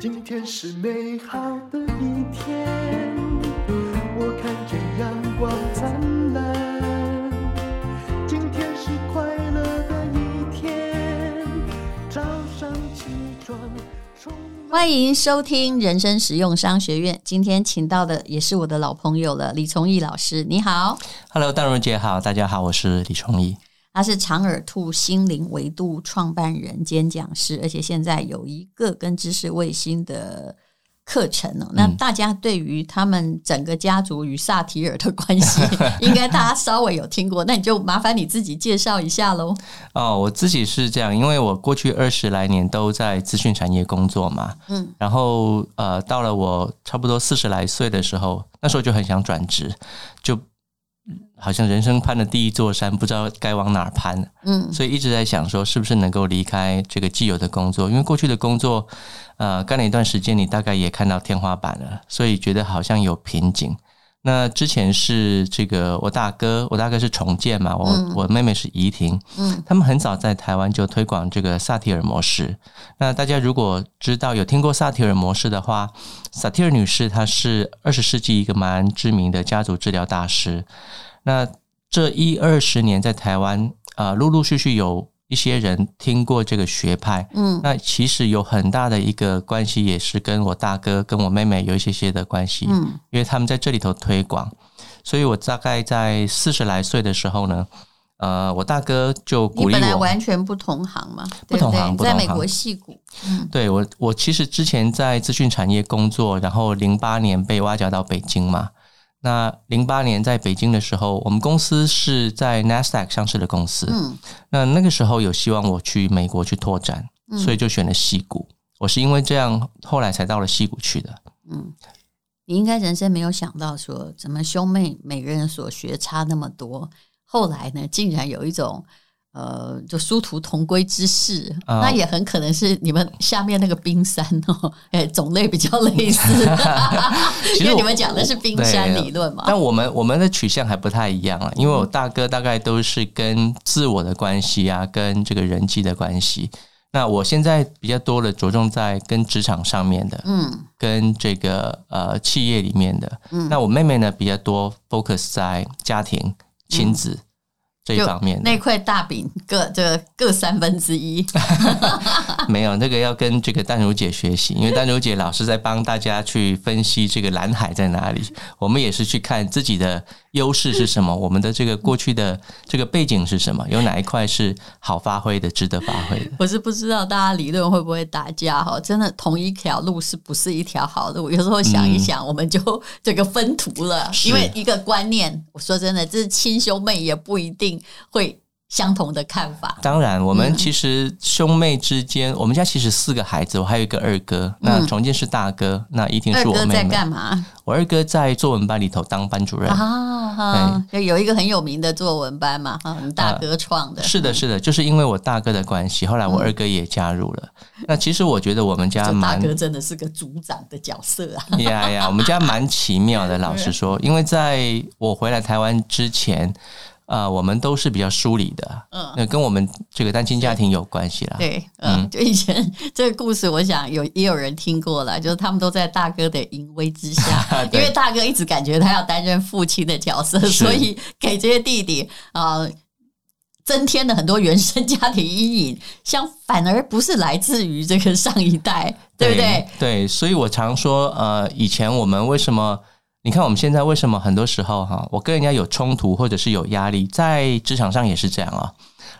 今天是美好的一天，我看见阳光灿烂。今天是快乐的一天，早上起床。欢迎收听人生实用商学院。今天请到的也是我的老朋友了，李崇义老师，你好。Hello，淡如姐好，大家好，我是李崇义。他是长耳兔心灵维度创办人兼讲师，而且现在有一个跟知识卫星的课程哦。那大家对于他们整个家族与萨提尔的关系，应该大家稍微有听过。那你就麻烦你自己介绍一下喽。哦，我自己是这样，因为我过去二十来年都在资讯产业工作嘛，嗯，然后呃，到了我差不多四十来岁的时候，那时候就很想转职，就。好像人生攀的第一座山，不知道该往哪儿攀，嗯，所以一直在想说，是不是能够离开这个既有的工作？因为过去的工作，呃，干了一段时间，你大概也看到天花板了，所以觉得好像有瓶颈。那之前是这个我大哥，我大哥是重建嘛，我、嗯、我妹妹是怡婷，嗯，他们很早在台湾就推广这个萨提尔模式。那大家如果知道有听过萨提尔模式的话，萨提尔女士她是二十世纪一个蛮知名的家族治疗大师。那这一二十年在台湾啊，陆陆续续有一些人听过这个学派，嗯，那其实有很大的一个关系，也是跟我大哥跟我妹妹有一些些的关系，嗯，因为他们在这里头推广，所以我大概在四十来岁的时候呢，呃，我大哥就鼓励我，你本来完全不同行嘛，不同行，在美国戏骨，嗯，对我，我其实之前在资讯产业工作，然后零八年被挖角到北京嘛。那零八年在北京的时候，我们公司是在 NASDAQ 上市的公司。嗯，那那个时候有希望我去美国去拓展，嗯，所以就选了西谷。我是因为这样，后来才到了西谷去的。嗯，你应该人生没有想到说，怎么兄妹每个人所学差那么多，后来呢，竟然有一种。呃，就殊途同归之事，哦，那也很可能是你们下面那个冰山哦，哎，种类比较类似，因为你们讲的是冰山理论嘛。但我们我们的取向还不太一样啊，因为我大哥大概都是跟自我的关系啊，跟这个人际的关系。那我现在比较多的着重在跟职场上面的，嗯，跟这个呃企业里面的。嗯，那我妹妹呢比较多 focus 在家庭亲子。嗯这一方面，那块大饼各这各三分之一，没有那个要跟这个丹如姐学习，因为丹如姐老是在帮大家去分析这个蓝海在哪里，我们也是去看自己的优势是什么，我们的这个过去的这个背景是什么，有哪一块是好发挥的，值得发挥的。我是不知道大家理论会不会打架哈，真的同一条路是不是一条好路？有时候想一想，我们就这个分途了，因为一个观念，我说真的，这是亲兄妹也不一定。会相同的看法。当然，我们其实兄妹之间，嗯、我们家其实四个孩子，我还有一个二哥。那重建是大哥，嗯、那一定是我妹妹。二哥在干嘛？我二哥在作文班里头当班主任啊，有一个很有名的作文班嘛，啊，你大哥创的。是的，是的，就是因为我大哥的关系，后来我二哥也加入了。嗯、那其实我觉得我们家蛮大哥真的是个组长的角色啊。呀呀，我们家蛮奇妙的，老实 说，因为在我回来台湾之前。啊、呃，我们都是比较疏离的，嗯，那跟我们这个单亲家庭有关系啦。对，嗯，就以前这个故事，我想有也有人听过了，就是他们都在大哥的淫威之下，因为大哥一直感觉他要担任父亲的角色，所以给这些弟弟啊、呃、增添了很多原生家庭阴影，像反而不是来自于这个上一代，对不对？对，所以我常说，呃，以前我们为什么？你看我们现在为什么很多时候哈，我跟人家有冲突或者是有压力，在职场上也是这样啊。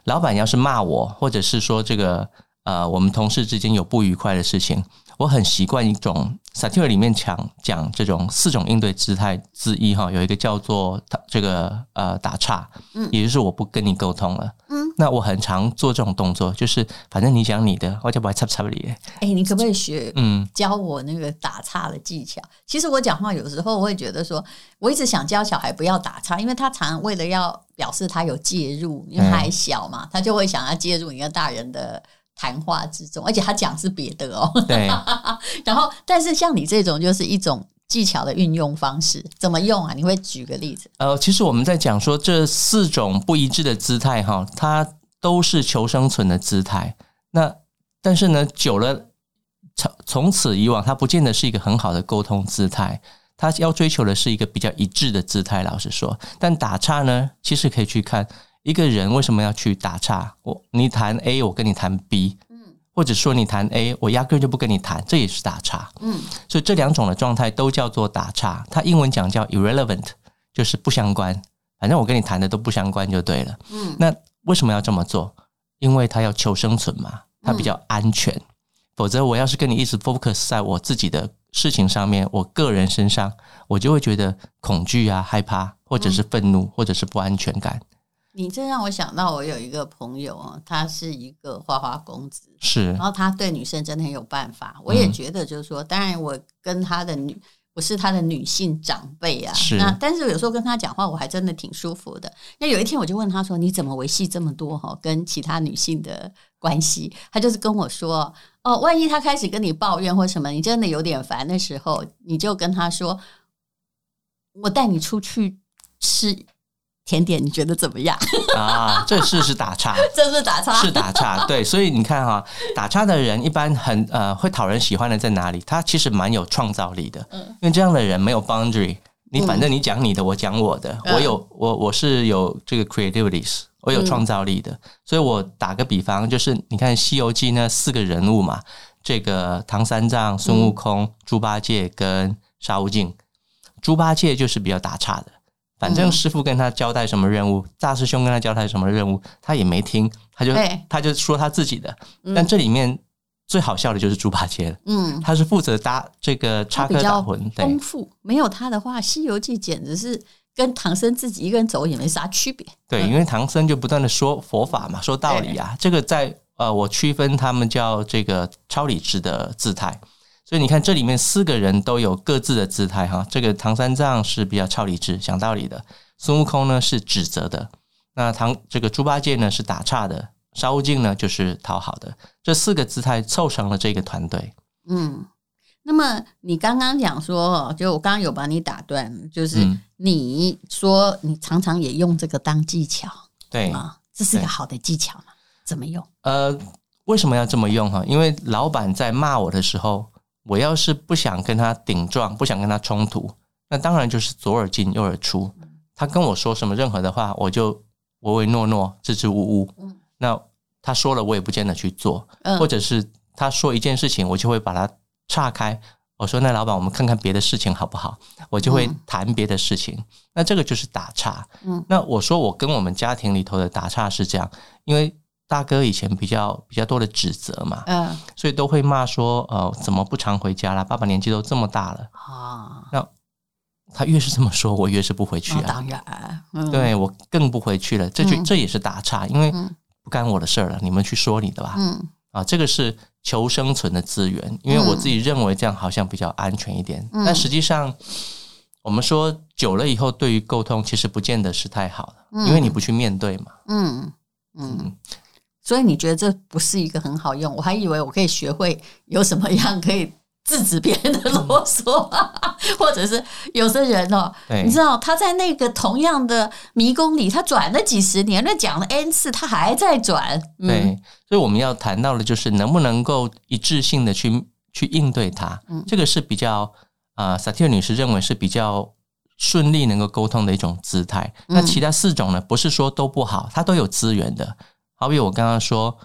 老板要是骂我，或者是说这个呃，我们同事之间有不愉快的事情，我很习惯一种萨提尔里面讲讲这种四种应对姿态之一哈，有一个叫做这个呃打岔，嗯，也就是我不跟你沟通了，嗯。那我很常做这种动作，就是反正你讲你的，我就不会插插你。哎，你可不可以学？嗯，教我那个打岔的技巧。其实我讲话有时候我会觉得说，我一直想教小孩不要打岔，因为他常常为了要表示他有介入，因为他还小嘛，他就会想要介入你跟大人的谈话之中，而且他讲是别的哦。对。然后，但是像你这种就是一种。技巧的运用方式怎么用啊？你会举个例子？呃，其实我们在讲说这四种不一致的姿态哈，它都是求生存的姿态。那但是呢，久了从从此以往，它不见得是一个很好的沟通姿态。它要追求的是一个比较一致的姿态。老实说，但打岔呢，其实可以去看一个人为什么要去打岔。我你谈 A，我跟你谈 B，嗯，或者说你谈 A，我压根就不跟你谈，这也是打岔，嗯。所以这两种的状态都叫做打岔。它英文讲叫 irrelevant，就是不相关。反正我跟你谈的都不相关就对了，嗯。那为什么要这么做？因为他要求生存嘛，他比较安全。嗯否则，我要是跟你一直 focus 在我自己的事情上面，我个人身上，我就会觉得恐惧啊、害怕，或者是愤怒，或者是不安全感。你这让我想到，我有一个朋友啊，他是一个花花公子，是，然后他对女生真的很有办法。我也觉得，就是说，当然我跟他的女。我是他的女性长辈啊，是那但是有时候跟他讲话，我还真的挺舒服的。那有一天我就问他说：“你怎么维系这么多哈跟其他女性的关系？”他就是跟我说：“哦，万一他开始跟你抱怨或什么，你真的有点烦的时候，你就跟他说，我带你出去吃。”甜点你觉得怎么样 啊？这是是打岔，这是打岔，是打岔。对，所以你看哈，打岔的人一般很呃会讨人喜欢的在哪里？他其实蛮有创造力的，嗯，因为这样的人没有 boundary，你反正你讲你的，我讲我的，我有我我是有这个 creativities，我有创造力的。所以我打个比方，就是你看《西游记》那四个人物嘛，这个唐三藏、孙悟空、猪八戒跟沙悟净，猪八戒就是比较打岔的。反正师傅跟他交代什么任务，大师兄跟他交代什么任务，他也没听，他就他就说他自己的。但这里面最好笑的就是猪八戒了，嗯，他是负责搭这个插科打诨，丰富。没有他的话，《西游记》简直是跟唐僧自己一个人走也没啥区别。对，因为唐僧就不断的说佛法嘛，说道理啊，这个在呃，我区分他们叫这个超理智的姿态。所以你看，这里面四个人都有各自的姿态哈。这个唐三藏是比较超理智、讲道理的；孙悟空呢是指责的；那唐这个猪八戒呢是打岔的；沙悟净呢就是讨好的。这四个姿态凑成了这个团队。嗯，那么你刚刚讲说，就我刚刚有把你打断，就是你说你常常也用这个当技巧，对啊，这是一个好的技巧吗？怎么用？呃，为什么要这么用哈？因为老板在骂我的时候。我要是不想跟他顶撞，不想跟他冲突，那当然就是左耳进右耳出。他跟我说什么任何的话，我就唯唯诺诺、支支吾吾。那他说了，我也不见得去做。或者是他说一件事情，我就会把它岔开。我说：“那老板，我们看看别的事情好不好？”我就会谈别的事情。那这个就是打岔。那我说我跟我们家庭里头的打岔是这样，因为。大哥以前比较比较多的指责嘛，嗯，所以都会骂说，呃，怎么不常回家啦？爸爸年纪都这么大了啊。那他越是这么说，我越是不回去啊。当然，嗯、对我更不回去了。这就这也是打岔，因为不干我的事儿了，你们去说你的吧。嗯，啊，这个是求生存的资源，因为我自己认为这样好像比较安全一点。但实际上，我们说久了以后，对于沟通其实不见得是太好的，因为你不去面对嘛。嗯嗯。嗯所以你觉得这不是一个很好用？我还以为我可以学会有什么样可以制止别人的啰嗦，或者是有的人哦，你知道他在那个同样的迷宫里，他转了几十年，那讲了 N 次，他还在转。嗯、对，所以我们要谈到的就是能不能够一致性的去去应对它。嗯，这个是比较啊，萨提尔女士认为是比较顺利能够沟通的一种姿态。嗯、那其他四种呢，不是说都不好，它都有资源的。好比我刚刚说，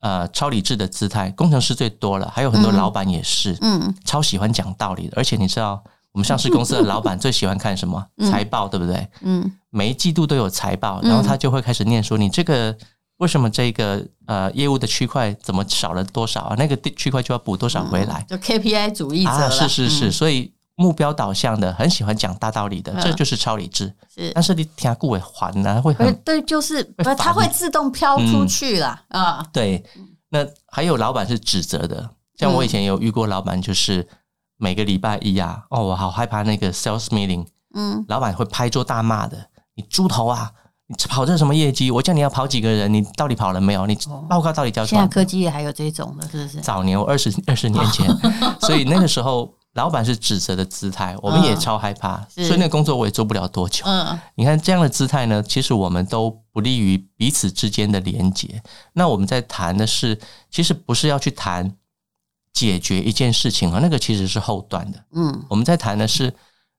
呃，超理智的姿态，工程师最多了，还有很多老板也是，嗯，超喜欢讲道理的。而且你知道，我们上市公司的老板最喜欢看什么？财报，对不对？嗯，每一季度都有财报，然后他就会开始念说：“你这个为什么这个呃业务的区块怎么少了多少啊？那个区块就要补多少回来？”就 KPI 主义者啊，是是是，所以。目标导向的，很喜欢讲大道理的，这就是超理智。是，但是你听顾伟还呢，会很对，就是他会自动飘出去了啊。对，那还有老板是指责的，像我以前有遇过老板，就是每个礼拜一啊，哦，我好害怕那个 sales meeting，嗯，老板会拍桌大骂的，你猪头啊，你跑这什么业绩？我叫你要跑几个人，你到底跑了没有？你报告到底交出来？现在科技也还有这种的，是不是？早年我二十二十年前，所以那个时候。老板是指责的姿态，我们也超害怕，嗯、所以那个工作我也做不了多久。嗯，你看这样的姿态呢，其实我们都不利于彼此之间的连结。那我们在谈的是，其实不是要去谈解决一件事情啊，那个其实是后段的。嗯，我们在谈的是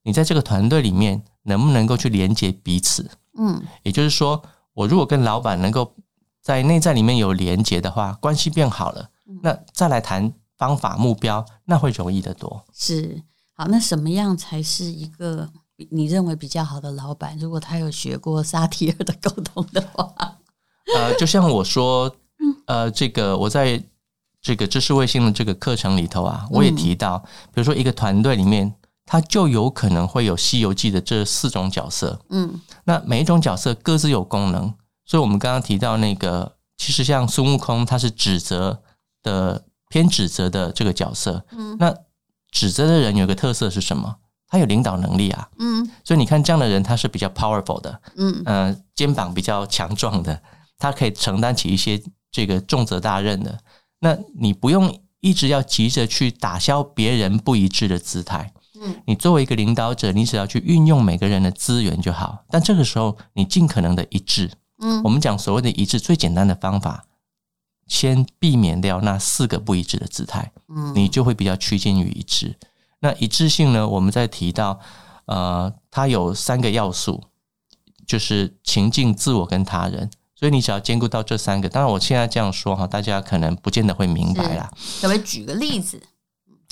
你在这个团队里面能不能够去连接彼此。嗯，也就是说，我如果跟老板能够在内在里面有连接的话，关系变好了，那再来谈方法目标，那会容易得多。是，好，那什么样才是一个你认为比较好的老板？如果他有学过萨提尔的沟通的话，呃，就像我说，呃，这个我在这个知识卫星的这个课程里头啊，我也提到，比如说一个团队里面。他就有可能会有《西游记》的这四种角色，嗯，那每一种角色各自有功能，所以我们刚刚提到那个，其实像孙悟空，他是指责的偏指责的这个角色，嗯，那指责的人有个特色是什么？他有领导能力啊，嗯，所以你看这样的人他是比较 powerful 的，嗯，呃，肩膀比较强壮的，他可以承担起一些这个重责大任的。那你不用一直要急着去打消别人不一致的姿态。嗯，你作为一个领导者，你只要去运用每个人的资源就好。但这个时候，你尽可能的一致。嗯，我们讲所谓的一致，最简单的方法，先避免掉那四个不一致的姿态。嗯，你就会比较趋近于一致。那一致性呢？我们在提到，呃，它有三个要素，就是情境、自我跟他人。所以你只要兼顾到这三个。当然，我现在这样说哈，大家可能不见得会明白啦。可不可以举个例子？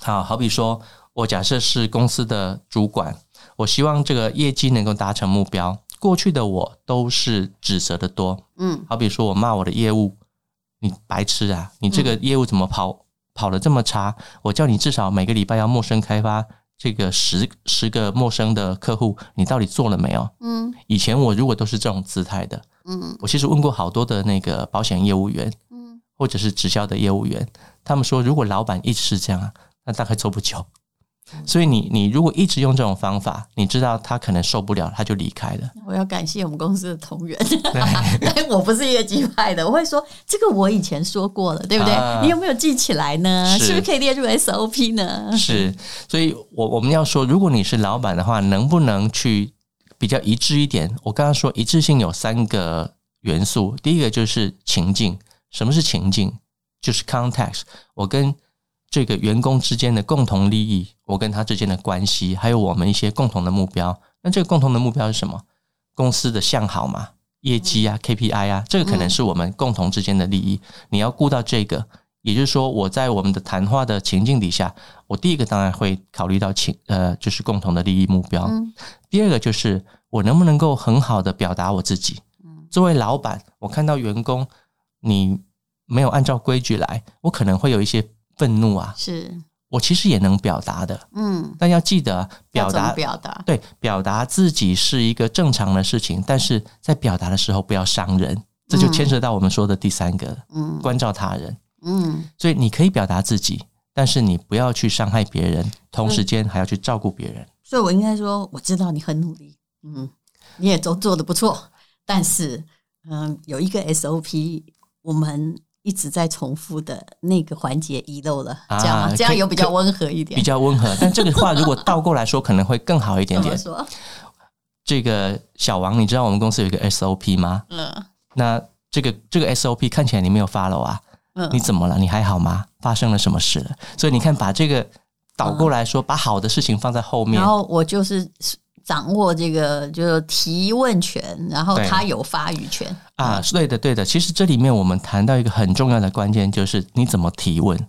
好，好比说。我假设是公司的主管，我希望这个业绩能够达成目标。过去的我都是指责的多，嗯，好比说我骂我的业务，你白痴啊，你这个业务怎么跑、嗯、跑得这么差？我叫你至少每个礼拜要陌生开发这个十十个陌生的客户，你到底做了没有？嗯，以前我如果都是这种姿态的，嗯，我其实问过好多的那个保险业务员，嗯，或者是直销的业务员，他们说如果老板一直是这样啊，那大概做不久。所以你你如果一直用这种方法，你知道他可能受不了，他就离开了。我要感谢我们公司的同仁，对 我不是业绩派的，我会说这个我以前说过了，对不对？啊、你有没有记起来呢？是，是不是可以列入 SOP 呢？是，所以我我们要说，如果你是老板的话，能不能去比较一致一点？我刚刚说一致性有三个元素，第一个就是情境。什么是情境？就是 context。我跟这个员工之间的共同利益，我跟他之间的关系，还有我们一些共同的目标。那这个共同的目标是什么？公司的向好嘛，业绩啊，KPI 啊，这个可能是我们共同之间的利益。你要顾到这个，也就是说，我在我们的谈话的情境底下，我第一个当然会考虑到情，呃，就是共同的利益目标。第二个就是我能不能够很好的表达我自己。作为老板，我看到员工你没有按照规矩来，我可能会有一些。愤怒啊，是。我其实也能表达的，嗯，但要记得表达，表达？对，表达自己是一个正常的事情，但是在表达的时候不要伤人，这就牵涉到我们说的第三个，嗯，关照他人，嗯，所以你可以表达自己，但是你不要去伤害别人，同时间还要去照顾别人。所以我应该说，我知道你很努力，嗯，你也都做得不错，但是，嗯，有一个 SOP，我们。一直在重复的那个环节遗漏了，这样、啊、这样有比较温和一点，比较温和。但这个话如果倒过来说，可能会更好一点点。说这个小王，你知道我们公司有一个 SOP 吗？嗯。那这个这个 SOP 看起来你没有 follow 啊？嗯。你怎么了？你还好吗？发生了什么事了？所以你看，把这个倒过来说，把好的事情放在后面。然后我就是。掌握这个就是提问权，然后他有发语权啊，对的，对的。其实这里面我们谈到一个很重要的关键，就是你怎么提问。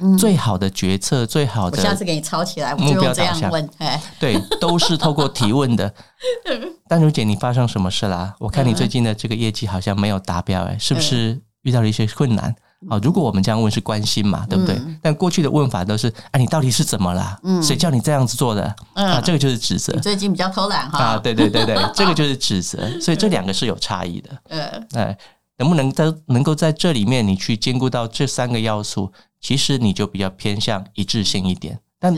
嗯，最好的决策，最好的，我下次给你抄起来，目标这样问，哎，对，都是透过提问的。丹如姐，你发生什么事啦？我看你最近的这个业绩好像没有达标，哎，是不是遇到了一些困难？啊，如果我们这样问是关心嘛，对不对？嗯、但过去的问法都是，哎，你到底是怎么了？嗯，谁叫你这样子做的？嗯、啊，这个就是指责。最近比较偷懒哈。啊，对对对对，这个就是指责。所以这两个是有差异的。嗯，哎，能不能在能够在这里面你去兼顾到这三个要素，其实你就比较偏向一致性一点，但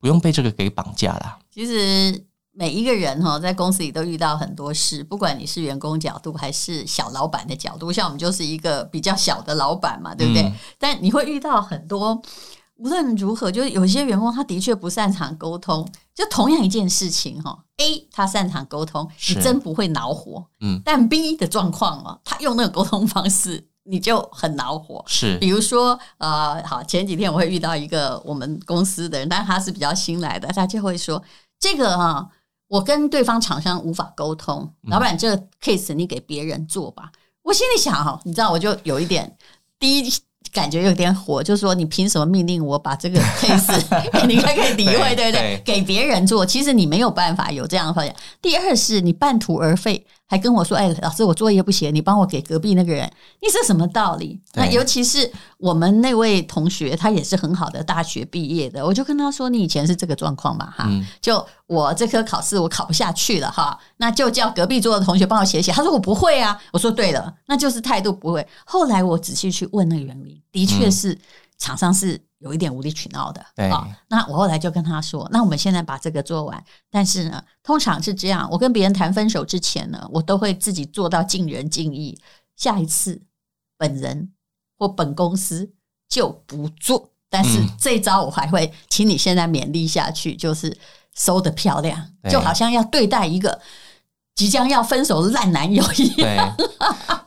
不用被这个给绑架了。其实。每一个人哈，在公司里都遇到很多事，不管你是员工角度还是小老板的角度，像我们就是一个比较小的老板嘛，对不对？嗯、但你会遇到很多，无论如何，就是有些员工他的确不擅长沟通，就同样一件事情哈，A 他擅长沟通，你真不会恼火，嗯，但 B 的状况哦，他用那个沟通方式。你就很恼火。是，比如说，呃，好，前几天我会遇到一个我们公司的人，但他是比较新来的，他就会说这个哈，我跟对方厂商无法沟通，老板，这个 case 你给别人做吧。嗯、我心里想哈，你知道，我就有一点第一。感觉有点火，就是说你凭什么命令我把这个 case 你应该可以理会，对不对？给别人做，其实你没有办法有这样的发现。第二是你半途而废，还跟我说：“哎，老师，我作业不写，你帮我给隔壁那个人。”你是什么道理？那尤其是我们那位同学，他也是很好的大学毕业的，我就跟他说：“你以前是这个状况嘛？哈，嗯、就我这科考试我考不下去了哈，那就叫隔壁桌的同学帮我写写。”他说：“我不会啊。”我说：“对了，那就是态度不会。”后来我仔细去问那个原因，的确是厂商是有一点无理取闹的。对，那我后来就跟他说：“那我们现在把这个做完。但是呢，通常是这样，我跟别人谈分手之前呢，我都会自己做到尽人尽意。下一次，本人或本公司就不做。但是这一招我还会请你现在勉励下去，就是收的漂亮，就好像要对待一个。”即将要分手的烂男友一样。对，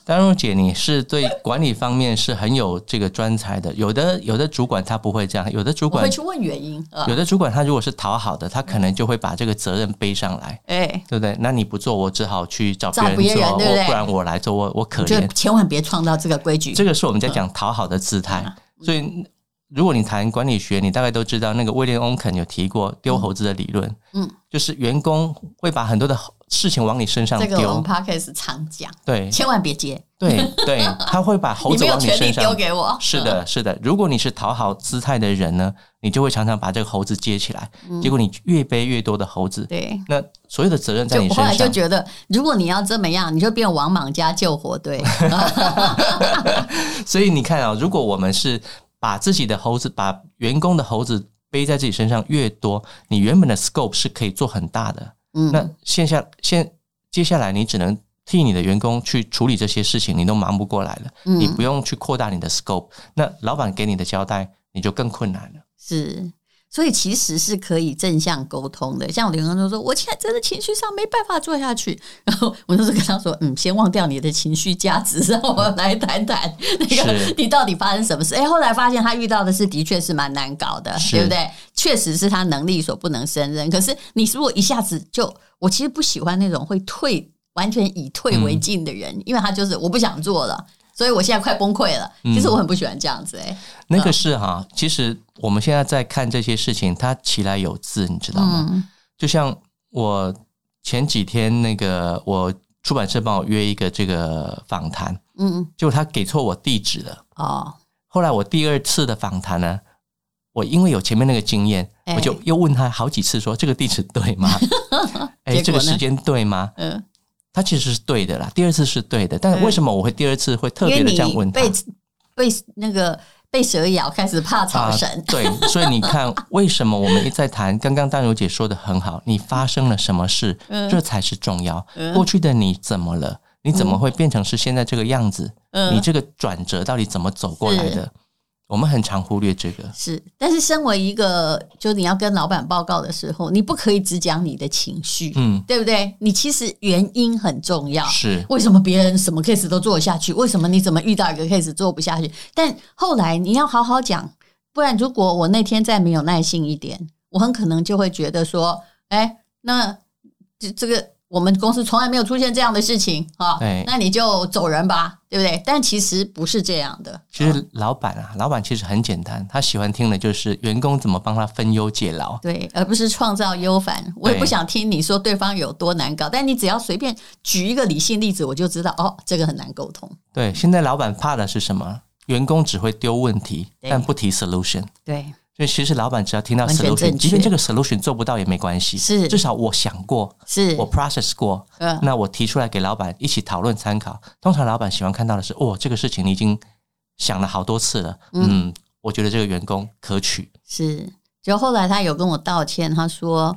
丹如姐，你是对管理方面是很有这个专才的。有的有的主管他不会这样，有的主管会去问原因。有的主管他如果是讨好的，他可能就会把这个责任背上来。哎，对不对？那你不做，我只好去找别人做，人对对，不然我来做，我我可怜。千万别创造这个规矩。这个是我们在讲讨好的姿态。嗯、所以，如果你谈管理学，你大概都知道那个威廉·翁肯有提过丢猴子的理论。嗯，就是员工会把很多的。事情往你身上丢，这个我们 Podcast 常讲，对，千万别接，对对，他会把猴子往你身上丢给我。是的，是的。如果你是讨好姿态的人呢，你就会常常把这个猴子接起来，结果你越背越多的猴子。对，那所有的责任在你身上。我后来就觉得，如果你要这么样，你就变王莽加救火队。所以你看啊，如果我们是把自己的猴子，把员工的猴子背在自己身上越多，你原本的 scope 是可以做很大的。嗯，那线下现接下来你只能替你的员工去处理这些事情，你都忙不过来了。嗯，你不用去扩大你的 scope，那老板给你的交代你就更困难了。是。所以其实是可以正向沟通的，像我员工就说：“我现在真的情绪上没办法做下去。”然后我就是跟他说：“嗯，先忘掉你的情绪价值，让我来谈谈那个你到底发生什么事。”哎，后来发现他遇到的事的确是蛮难搞的，对不对？确实是他能力所不能胜任。可是你如果一下子就，我其实不喜欢那种会退完全以退为进的人，因为他就是我不想做了。所以我现在快崩溃了。其实我很不喜欢这样子哎。那个是哈，其实我们现在在看这些事情，它起来有字，你知道吗？嗯、就像我前几天那个，我出版社帮我约一个这个访谈，嗯，结果他给错我地址了。哦。后来我第二次的访谈呢，我因为有前面那个经验，欸、我就又问他好几次说，说这个地址对吗？哎、欸，这个时间对吗？嗯。他其实是对的啦，第二次是对的，但为什么我会第二次会特别的这样问他？被被那个被蛇咬，开始怕草绳、啊。对，所以你看，为什么我们一再谈？刚刚淡如姐说的很好，你发生了什么事，嗯、这才是重要。嗯、过去的你怎么了？你怎么会变成是现在这个样子？嗯、你这个转折到底怎么走过来的？我们很常忽略这个，是，但是身为一个，就你要跟老板报告的时候，你不可以只讲你的情绪，嗯，对不对？你其实原因很重要，是为什么别人什么 case 都做下去，为什么你怎么遇到一个 case 做不下去？但后来你要好好讲，不然如果我那天再没有耐心一点，我很可能就会觉得说，哎，那这这个。我们公司从来没有出现这样的事情啊，那你就走人吧，对不对？但其实不是这样的。其实老板啊，老板其实很简单，他喜欢听的就是员工怎么帮他分忧解劳，对，而不是创造忧烦。我也不想听你说对方有多难搞，但你只要随便举一个理性例子，我就知道哦，这个很难沟通。对，现在老板怕的是什么？员工只会丢问题，但不提 solution。对。所以其实老板只要听到 solution，即便这个 solution 做不到也没关系，是至少我想过，是我 process 过，嗯，那我提出来给老板一起讨论参考。通常老板喜欢看到的是，哦，这个事情你已经想了好多次了，嗯，嗯，我觉得这个员工可取。是，就后来他有跟我道歉，他说，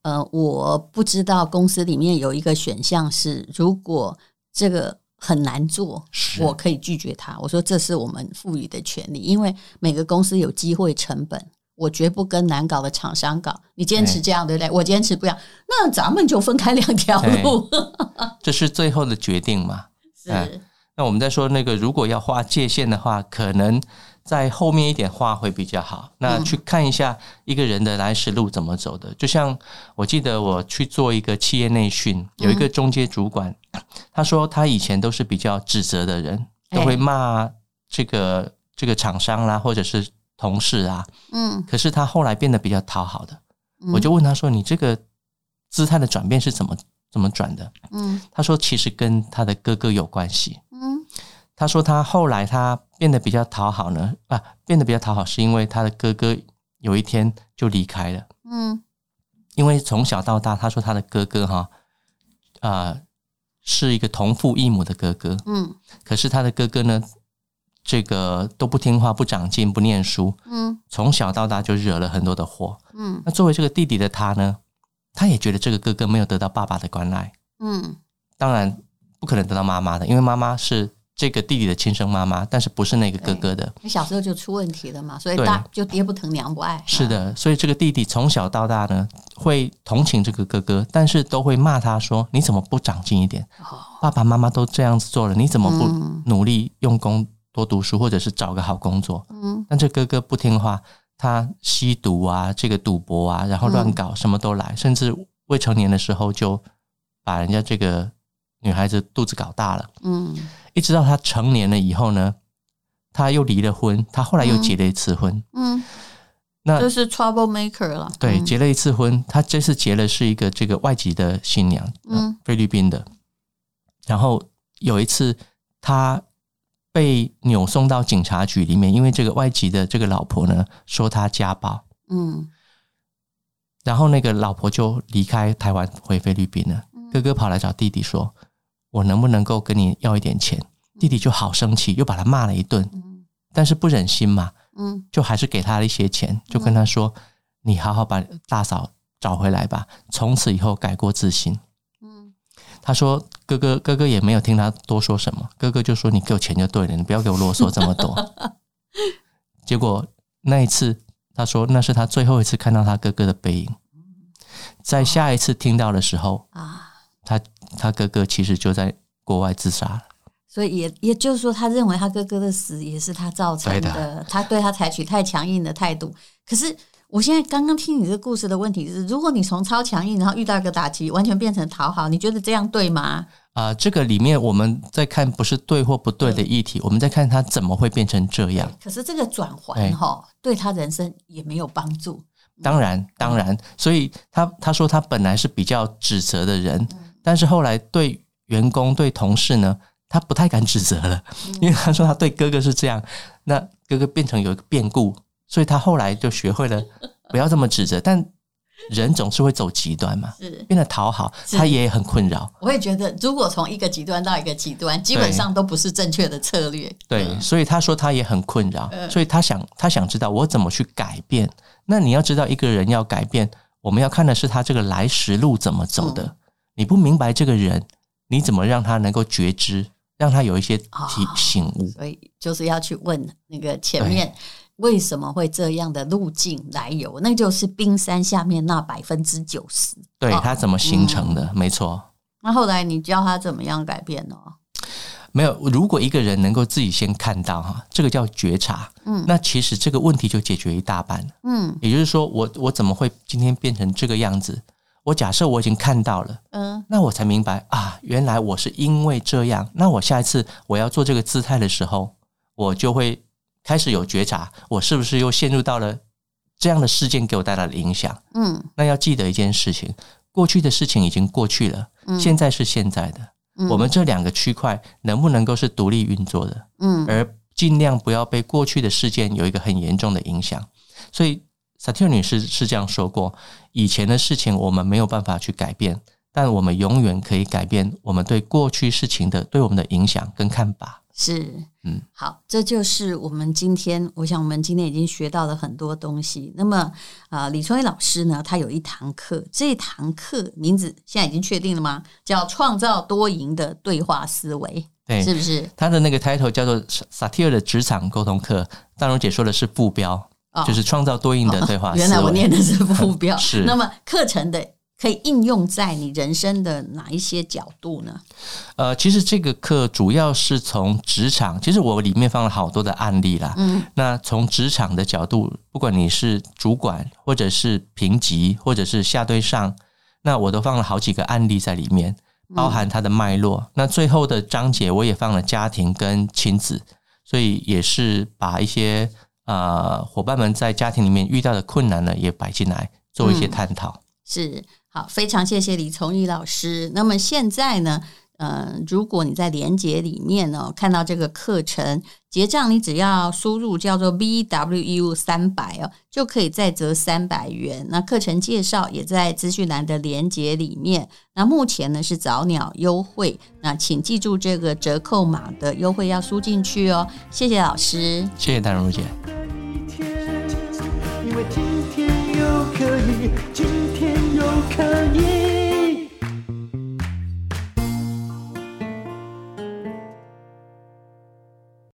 呃，我不知道公司里面有一个选项是，如果这个。很难做，我可以拒绝他。我说这是我们赋予的权利，因为每个公司有机会成本，我绝不跟难搞的厂商搞。你坚持这样，对不对？我坚持不要，那咱们就分开两条路。这是最后的决定嘛？是。那我们在说那个，如果要画界限的话，可能在后面一点画会比较好。那去看一下一个人的来时路怎么走的。就像我记得我去做一个企业内训，有一个中阶主管，他说他以前都是比较指责的人，都会骂这个这个厂商啦，或者是同事啊。嗯。可是他后来变得比较讨好的。我就问他说：“你这个姿态的转变是怎么怎么转的？”嗯。他说：“其实跟他的哥哥有关系。”嗯他说他后来他变得比较讨好呢，啊，变得比较讨好是因为他的哥哥有一天就离开了。嗯，因为从小到大，他说他的哥哥哈，啊，是一个同父异母的哥哥。嗯，可是他的哥哥呢，这个都不听话、不长进、不念书。嗯，从小到大就惹了很多的祸。嗯，那作为这个弟弟的他呢，他也觉得这个哥哥没有得到爸爸的关爱。嗯，当然不可能得到妈妈的，因为妈妈是。这个弟弟的亲生妈妈，但是不是那个哥哥的。你小时候就出问题了嘛，所以大就爹不疼娘不爱。是的，所以这个弟弟从小到大呢，会同情这个哥哥，但是都会骂他说：“你怎么不长进一点？爸爸妈妈都这样子做了，你怎么不努力用功多读书，或者是找个好工作？”嗯，但这哥哥不听话，他吸毒啊，这个赌博啊，然后乱搞，什么都来，甚至未成年的时候就把人家这个女孩子肚子搞大了。嗯。一直到他成年了以后呢，他又离了婚，他后来又结了一次婚。嗯，嗯那就是 trouble maker 了。对，结了一次婚，他这次结的是一个这个外籍的新娘，嗯，菲律宾的。然后有一次，他被扭送到警察局里面，因为这个外籍的这个老婆呢说他家暴。嗯，然后那个老婆就离开台湾回菲律宾了。哥哥跑来找弟弟说。我能不能够跟你要一点钱？弟弟就好生气，又把他骂了一顿，但是不忍心嘛，就还是给他了一些钱，就跟他说：“你好好把大嫂找回来吧，从此以后改过自新。”他说：“哥哥，哥哥也没有听他多说什么，哥哥就说：‘你给我钱就对了，你不要给我啰嗦这么多。’结果那一次，他说那是他最后一次看到他哥哥的背影，在下一次听到的时候啊。他他哥哥其实就在国外自杀了，所以也也就是说，他认为他哥哥的死也是他造成的。他对他采取太强硬的态度。可是我现在刚刚听你这个故事的问题是：如果你从超强硬，然后遇到一个打击，完全变成讨好，你觉得这样对吗？啊、呃，这个里面我们在看不是对或不对的议题，我们在看他怎么会变成这样。可是这个转环哈，对他人生也没有帮助。当然，当然，所以他他说他本来是比较指责的人。但是后来对员工对同事呢，他不太敢指责了，因为他说他对哥哥是这样，那哥哥变成有一个变故，所以他后来就学会了 不要这么指责。但人总是会走极端嘛，是变得讨好，他也很困扰。我也觉得，如果从一个极端到一个极端，基本上都不是正确的策略。对，所以他说他也很困扰，所以他想他想知道我怎么去改变。那你要知道，一个人要改变，我们要看的是他这个来时路怎么走的。你不明白这个人，你怎么让他能够觉知，让他有一些提醒悟？所以就是要去问那个前面为什么会这样的路径来由，那就是冰山下面那百分之九十。对，他怎么形成的？嗯、没错。那后来你教他怎么样改变呢？没有。如果一个人能够自己先看到哈，这个叫觉察，嗯，那其实这个问题就解决一大半。嗯，也就是说，我我怎么会今天变成这个样子？我假设我已经看到了，嗯，那我才明白啊，原来我是因为这样。那我下一次我要做这个姿态的时候，我就会开始有觉察，我是不是又陷入到了这样的事件给我带来的影响？嗯，那要记得一件事情，过去的事情已经过去了，嗯，现在是现在的，嗯，我们这两个区块能不能够是独立运作的？嗯，而尽量不要被过去的事件有一个很严重的影响，所以。萨提尔女士是这样说过：以前的事情我们没有办法去改变，但我们永远可以改变我们对过去事情的对我们的影响跟看法。是，嗯，好，这就是我们今天，我想我们今天已经学到了很多东西。那么，啊、呃，李崇义老师呢，他有一堂课，这堂课名字现在已经确定了吗？叫“创造多赢的对话思维”，对，是不是？他的那个 title 叫做萨提尔的职场沟通课，大荣姐说的是副标。就是创造多应的对话、哦。原来我念的是副标。是。那么课程的可以应用在你人生的哪一些角度呢？呃，其实这个课主要是从职场，其实我里面放了好多的案例啦。嗯，那从职场的角度，不管你是主管，或者是评级，或者是下对上，那我都放了好几个案例在里面，包含它的脉络。嗯、那最后的章节我也放了家庭跟亲子，所以也是把一些。呃，伙伴们在家庭里面遇到的困难呢，也摆进来做一些探讨。嗯、是好，非常谢谢李崇义老师。那么现在呢，呃，如果你在连接里面呢看到这个课程结账，你只要输入叫做 BWU 三百哦，就可以再折三百元。那课程介绍也在资讯栏的连接里面。那目前呢是早鸟优惠，那请记住这个折扣码的优惠要输进去哦。谢谢老师，谢谢丹如姐。因为今天又可以，今天又可以。